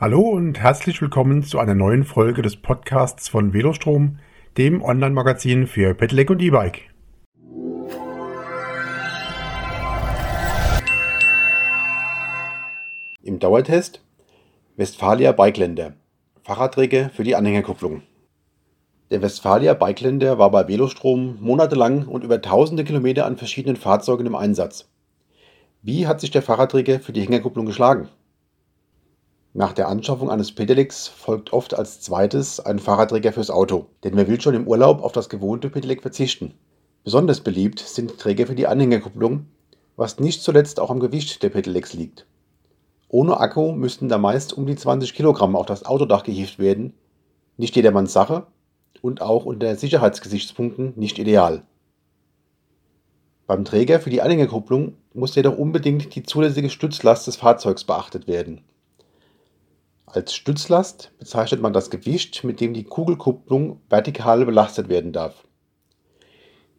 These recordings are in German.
Hallo und herzlich willkommen zu einer neuen Folge des Podcasts von Velostrom, dem Online-Magazin für Pedelec und E-Bike. Im Dauertest Westfalia Bikeländer. Fahrradträger für die Anhängerkupplung. Der Westfalia Bikeländer war bei Velostrom monatelang und über tausende Kilometer an verschiedenen Fahrzeugen im Einsatz. Wie hat sich der Fahrradträger für die Hängerkupplung geschlagen? Nach der Anschaffung eines Pedelecs folgt oft als zweites ein Fahrradträger fürs Auto, denn wer will schon im Urlaub auf das gewohnte Pedelec verzichten? Besonders beliebt sind Träger für die Anhängerkupplung, was nicht zuletzt auch am Gewicht der Pedelecs liegt. Ohne Akku müssten da meist um die 20 Kilogramm auf das Autodach gehievt werden, nicht jedermanns Sache und auch unter Sicherheitsgesichtspunkten nicht ideal. Beim Träger für die Anhängerkupplung muss jedoch unbedingt die zulässige Stützlast des Fahrzeugs beachtet werden. Als Stützlast bezeichnet man das Gewicht, mit dem die Kugelkupplung vertikal belastet werden darf.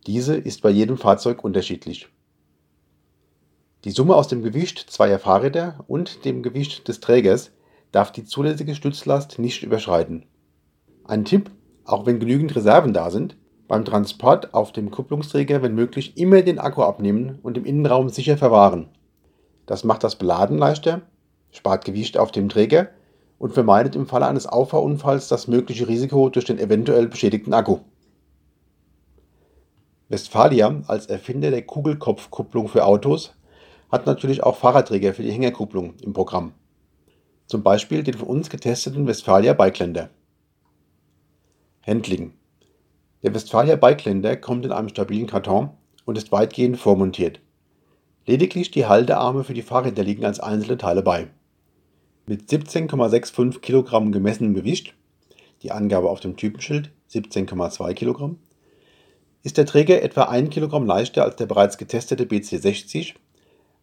Diese ist bei jedem Fahrzeug unterschiedlich. Die Summe aus dem Gewicht zweier Fahrräder und dem Gewicht des Trägers darf die zulässige Stützlast nicht überschreiten. Ein Tipp, auch wenn genügend Reserven da sind, beim Transport auf dem Kupplungsträger wenn möglich immer den Akku abnehmen und im Innenraum sicher verwahren. Das macht das Beladen leichter, spart Gewicht auf dem Träger und vermeidet im Falle eines Auffahrunfalls das mögliche Risiko durch den eventuell beschädigten Akku. Westfalia als Erfinder der Kugelkopfkupplung für Autos hat natürlich auch Fahrradträger für die Hängerkupplung im Programm. Zum Beispiel den von uns getesteten Westfalia Bikeländer. Handling. Der Westfalia Bikeländer kommt in einem stabilen Karton und ist weitgehend vormontiert. Lediglich die Haltearme für die Fahrräder liegen als einzelne Teile bei mit 17,65 Kilogramm gemessenem Gewicht, die Angabe auf dem Typenschild 17,2 Kilogramm, ist der Träger etwa 1 Kilogramm leichter als der bereits getestete BC60,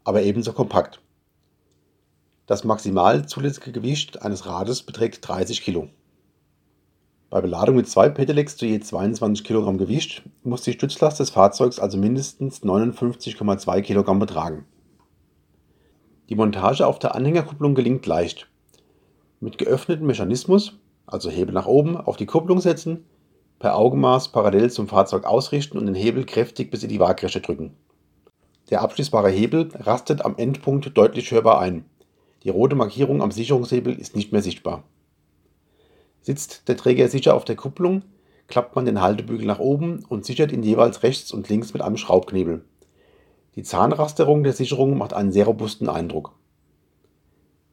aber ebenso kompakt. Das maximal zulässige Gewicht eines Rades beträgt 30 Kilo. Bei Beladung mit zwei Pedelecs zu je 22 Kilogramm Gewicht muss die Stützlast des Fahrzeugs also mindestens 59,2 Kilogramm betragen die Montage auf der Anhängerkupplung gelingt leicht. Mit geöffnetem Mechanismus, also Hebel nach oben, auf die Kupplung setzen, per Augenmaß parallel zum Fahrzeug ausrichten und den Hebel kräftig bis in die Waagrechte drücken. Der abschließbare Hebel rastet am Endpunkt deutlich hörbar ein. Die rote Markierung am Sicherungshebel ist nicht mehr sichtbar. Sitzt der Träger sicher auf der Kupplung, klappt man den Haltebügel nach oben und sichert ihn jeweils rechts und links mit einem Schraubknebel. Die Zahnrasterung der Sicherung macht einen sehr robusten Eindruck.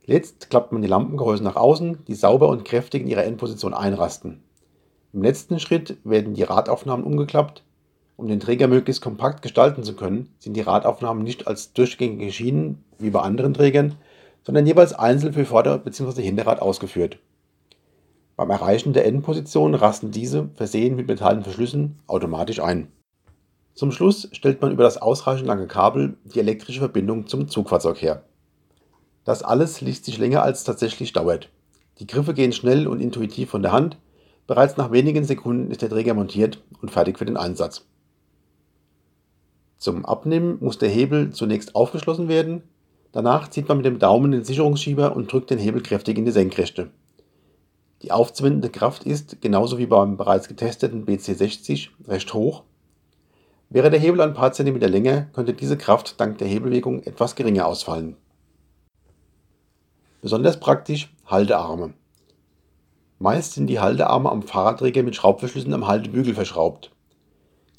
Letzt klappt man die Lampengehäuse nach außen, die sauber und kräftig in ihrer Endposition einrasten. Im letzten Schritt werden die Radaufnahmen umgeklappt. Um den Träger möglichst kompakt gestalten zu können, sind die Radaufnahmen nicht als durchgängige Schienen wie bei anderen Trägern, sondern jeweils einzeln für Vorder- bzw. Hinterrad ausgeführt. Beim Erreichen der Endposition rasten diese, versehen mit metallenen Verschlüssen, automatisch ein. Zum Schluss stellt man über das ausreichend lange Kabel die elektrische Verbindung zum Zugfahrzeug her. Das alles liest sich länger als tatsächlich dauert. Die Griffe gehen schnell und intuitiv von der Hand. Bereits nach wenigen Sekunden ist der Träger montiert und fertig für den Einsatz. Zum Abnehmen muss der Hebel zunächst aufgeschlossen werden. Danach zieht man mit dem Daumen den Sicherungsschieber und drückt den Hebel kräftig in die Senkrechte. Die aufzuwendende Kraft ist, genauso wie beim bereits getesteten BC60, recht hoch Wäre der Hebel ein paar Zentimeter länger, könnte diese Kraft dank der Hebelwirkung etwas geringer ausfallen. Besonders praktisch Haltearme. Meist sind die Haltearme am Fahrradträger mit Schraubverschlüssen am Haltebügel verschraubt.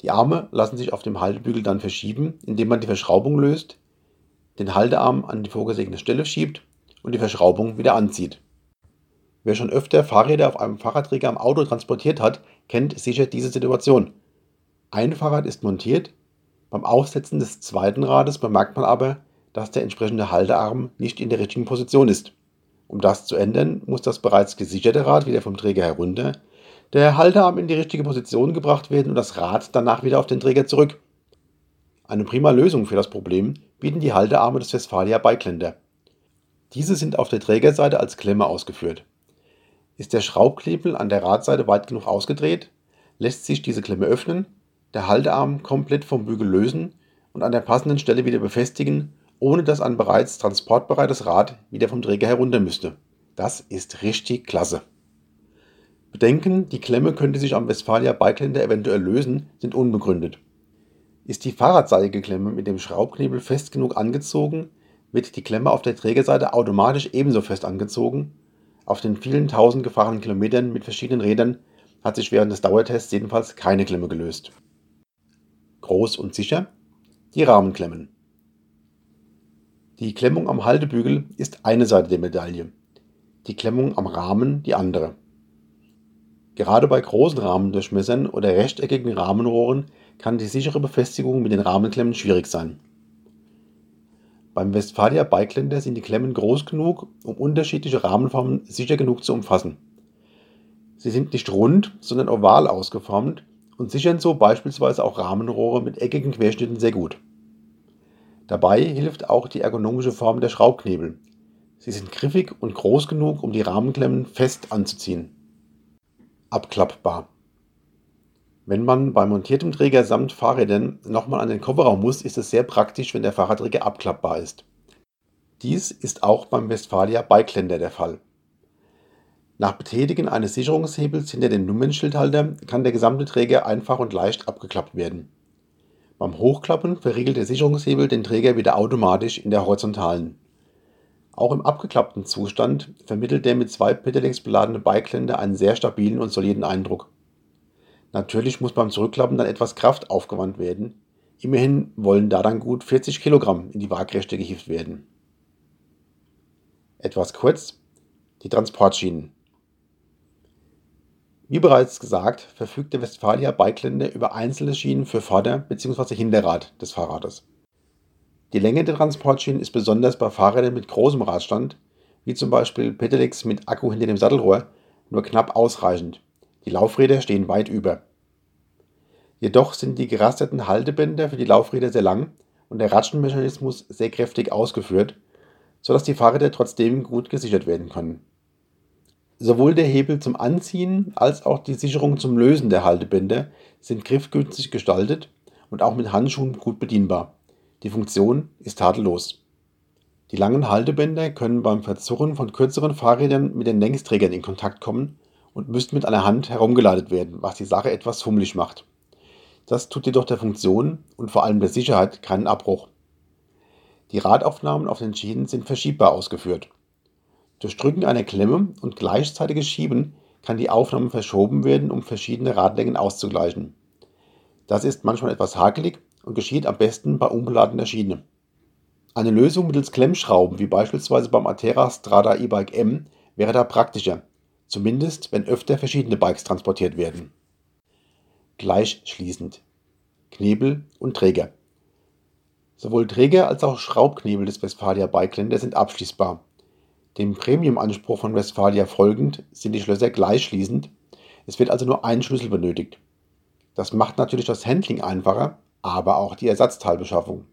Die Arme lassen sich auf dem Haltebügel dann verschieben, indem man die Verschraubung löst, den Haltearm an die vorgesehene Stelle schiebt und die Verschraubung wieder anzieht. Wer schon öfter Fahrräder auf einem Fahrradträger am Auto transportiert hat, kennt sicher diese Situation. Ein Fahrrad ist montiert, beim Aufsetzen des zweiten Rades bemerkt man aber, dass der entsprechende Haltearm nicht in der richtigen Position ist. Um das zu ändern, muss das bereits gesicherte Rad wieder vom Träger herunter, der Haltearm in die richtige Position gebracht werden und das Rad danach wieder auf den Träger zurück. Eine prima Lösung für das Problem bieten die Haltearme des Westfalia Bikeländer. Diese sind auf der Trägerseite als Klemme ausgeführt. Ist der Schraubknebel an der Radseite weit genug ausgedreht, lässt sich diese Klemme öffnen der Haltearm komplett vom Bügel lösen und an der passenden Stelle wieder befestigen, ohne dass ein bereits transportbereites Rad wieder vom Träger herunter müsste. Das ist richtig klasse. Bedenken, die Klemme könnte sich am Westfalia Bikeländer eventuell lösen, sind unbegründet. Ist die Fahrradseilgeklemme mit dem Schraubknebel fest genug angezogen, wird die Klemme auf der Trägerseite automatisch ebenso fest angezogen. Auf den vielen tausend gefahrenen Kilometern mit verschiedenen Rädern hat sich während des Dauertests jedenfalls keine Klemme gelöst. Groß und sicher die Rahmenklemmen. Die Klemmung am Haltebügel ist eine Seite der Medaille, die Klemmung am Rahmen die andere. Gerade bei großen Rahmendurchmessern oder rechteckigen Rahmenrohren kann die sichere Befestigung mit den Rahmenklemmen schwierig sein. Beim Westfalia Bikeländer sind die Klemmen groß genug, um unterschiedliche Rahmenformen sicher genug zu umfassen. Sie sind nicht rund, sondern oval ausgeformt und sichern so beispielsweise auch Rahmenrohre mit eckigen Querschnitten sehr gut. Dabei hilft auch die ergonomische Form der Schraubknebel. Sie sind griffig und groß genug, um die Rahmenklemmen fest anzuziehen abklappbar. Wenn man bei montiertem Träger samt Fahrrädern nochmal an den Kofferraum muss, ist es sehr praktisch, wenn der Fahrradträger abklappbar ist. Dies ist auch beim Westfalia Bikeländer der Fall. Nach Betätigen eines Sicherungshebels hinter dem Nummernschildhalter kann der gesamte Träger einfach und leicht abgeklappt werden. Beim Hochklappen verriegelt der Sicherungshebel den Träger wieder automatisch in der horizontalen. Auch im abgeklappten Zustand vermittelt der mit zwei Pedelecs beladene Bikeländer einen sehr stabilen und soliden Eindruck. Natürlich muss beim Zurückklappen dann etwas Kraft aufgewandt werden. Immerhin wollen da dann gut 40 Kilogramm in die Waagrechte gehievt werden. Etwas kurz, die Transportschienen. Wie bereits gesagt, verfügt der Westfalia Bikeländer über einzelne Schienen für Vorder- bzw. Hinterrad des Fahrrades. Die Länge der Transportschienen ist besonders bei Fahrrädern mit großem Radstand, wie zum Beispiel Pedelecs mit Akku hinter dem Sattelrohr, nur knapp ausreichend. Die Laufräder stehen weit über. Jedoch sind die gerasterten Haltebänder für die Laufräder sehr lang und der Ratschenmechanismus sehr kräftig ausgeführt, sodass die Fahrräder trotzdem gut gesichert werden können. Sowohl der Hebel zum Anziehen als auch die Sicherung zum Lösen der Haltebänder sind griffgünstig gestaltet und auch mit Handschuhen gut bedienbar. Die Funktion ist tadellos. Die langen Haltebänder können beim Verzurren von kürzeren Fahrrädern mit den Längsträgern in Kontakt kommen und müssen mit einer Hand herumgeleitet werden, was die Sache etwas fummelig macht. Das tut jedoch der Funktion und vor allem der Sicherheit keinen Abbruch. Die Radaufnahmen auf den Schienen sind verschiebbar ausgeführt. Durch Drücken einer Klemme und gleichzeitiges Schieben kann die Aufnahme verschoben werden, um verschiedene Radlängen auszugleichen. Das ist manchmal etwas hakelig und geschieht am besten bei unbeladener Schiene. Eine Lösung mittels Klemmschrauben, wie beispielsweise beim Atera Strada E-Bike M, wäre da praktischer, zumindest wenn öfter verschiedene Bikes transportiert werden. Gleichschließend Knebel und Träger. Sowohl Träger als auch Schraubknebel des Westfalia Bikeländer sind abschließbar. Dem Premium-Anspruch von Westfalia folgend sind die Schlösser gleichschließend, es wird also nur ein Schlüssel benötigt. Das macht natürlich das Handling einfacher, aber auch die Ersatzteilbeschaffung.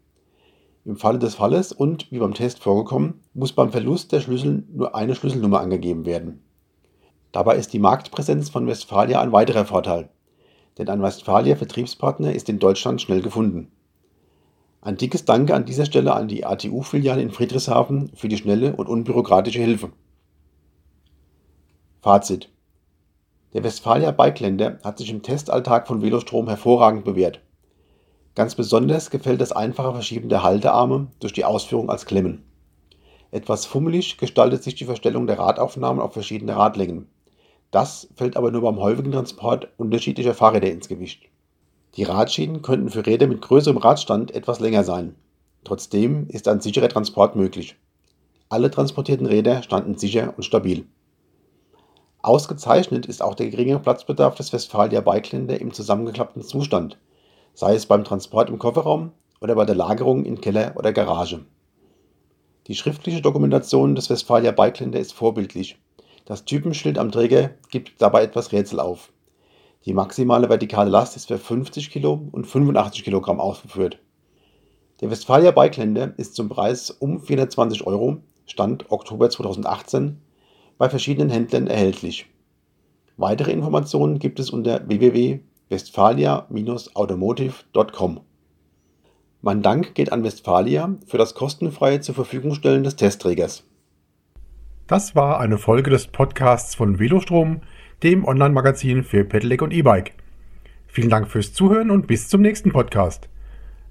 Im Falle des Falles und, wie beim Test vorgekommen, muss beim Verlust der Schlüssel nur eine Schlüsselnummer angegeben werden. Dabei ist die Marktpräsenz von Westfalia ein weiterer Vorteil, denn ein Westfalia-Vertriebspartner ist in Deutschland schnell gefunden. Ein dickes Danke an dieser Stelle an die ATU-Filiale in Friedrichshafen für die schnelle und unbürokratische Hilfe. Fazit. Der Westfalia Bikeländer hat sich im Testalltag von Velostrom hervorragend bewährt. Ganz besonders gefällt das einfache Verschieben der Haltearme durch die Ausführung als Klemmen. Etwas fummelig gestaltet sich die Verstellung der Radaufnahmen auf verschiedene Radlängen. Das fällt aber nur beim häufigen Transport unterschiedlicher Fahrräder ins Gewicht. Die Radschienen könnten für Räder mit größerem Radstand etwas länger sein. Trotzdem ist ein sicherer Transport möglich. Alle transportierten Räder standen sicher und stabil. Ausgezeichnet ist auch der geringe Platzbedarf des Westfalia Bikeländer im zusammengeklappten Zustand – sei es beim Transport im Kofferraum oder bei der Lagerung in Keller oder Garage. Die schriftliche Dokumentation des Westfalia Bikeländer ist vorbildlich. Das Typenschild am Träger gibt dabei etwas Rätsel auf. Die maximale vertikale Last ist für 50 Kilo und 85 Kilogramm ausgeführt. Der Westfalia Bikeländer ist zum Preis um 420 Euro, Stand Oktober 2018, bei verschiedenen Händlern erhältlich. Weitere Informationen gibt es unter www westfalia-automotive.com. Mein Dank geht an Westfalia für das kostenfreie zur Verfügung stellen des Testträgers Das war eine Folge des Podcasts von Velostrom, dem Online-Magazin für Pedelec und E-Bike. Vielen Dank fürs Zuhören und bis zum nächsten Podcast.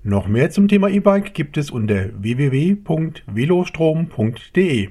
Noch mehr zum Thema E-Bike gibt es unter www.velostrom.de.